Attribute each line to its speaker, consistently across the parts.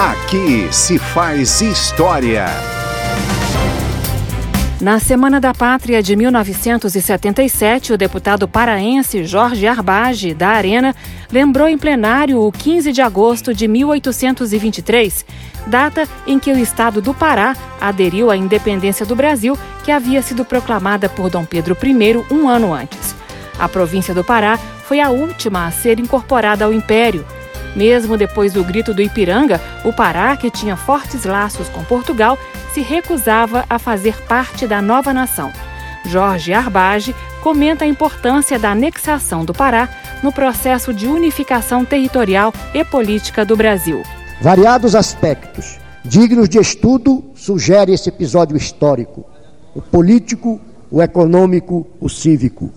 Speaker 1: Aqui se faz história.
Speaker 2: Na Semana da Pátria de 1977, o deputado paraense Jorge Arbage, da Arena, lembrou em plenário o 15 de agosto de 1823, data em que o estado do Pará aderiu à independência do Brasil, que havia sido proclamada por Dom Pedro I um ano antes. A província do Pará foi a última a ser incorporada ao Império. Mesmo depois do grito do Ipiranga, o Pará, que tinha fortes laços com Portugal, se recusava a fazer parte da nova nação. Jorge Arbage comenta a importância da anexação do Pará no processo de unificação territorial e política do Brasil.
Speaker 3: Variados aspectos dignos de estudo sugere esse episódio histórico: o político, o econômico, o cívico.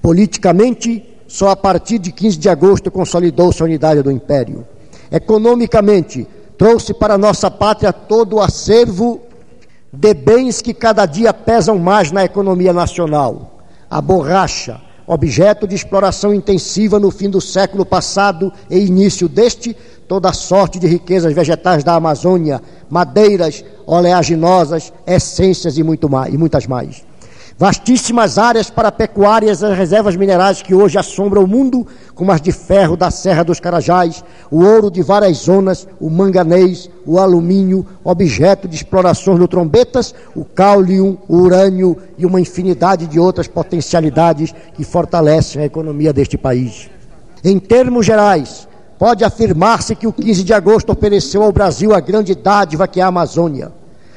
Speaker 3: Politicamente, só a partir de 15 de agosto consolidou-se a unidade do Império. Economicamente, trouxe para nossa pátria todo o acervo de bens que cada dia pesam mais na economia nacional. A borracha, objeto de exploração intensiva no fim do século passado e início deste, toda sorte de riquezas vegetais da Amazônia, madeiras, oleaginosas, essências e, muito mais, e muitas mais. Vastíssimas áreas para pecuárias e reservas minerais que hoje assombram o mundo, como as de ferro da Serra dos Carajás, o ouro de várias zonas, o manganês, o alumínio, objeto de explorações no trombetas, o cáulium, o urânio e uma infinidade de outras potencialidades que fortalecem a economia deste país. Em termos gerais, pode afirmar-se que o 15 de agosto ofereceu ao Brasil a grande dádiva que é a Amazônia.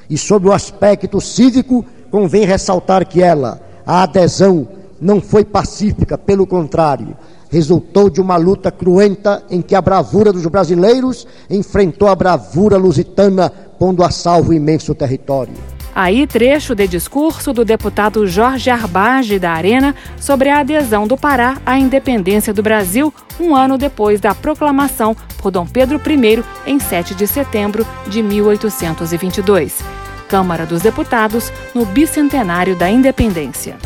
Speaker 3: E sob o aspecto cívico, convém ressaltar que ela, a adesão, não foi pacífica, pelo contrário, resultou de uma luta cruenta em que a bravura dos brasileiros enfrentou a bravura lusitana, pondo a salvo imenso território.
Speaker 2: Aí, trecho de discurso do deputado Jorge Arbage da Arena sobre a adesão do Pará à independência do Brasil, um ano depois da proclamação por Dom Pedro I, em 7 de setembro de 1822. Câmara dos Deputados no bicentenário da independência.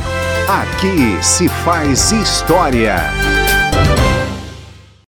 Speaker 1: Aqui se faz história.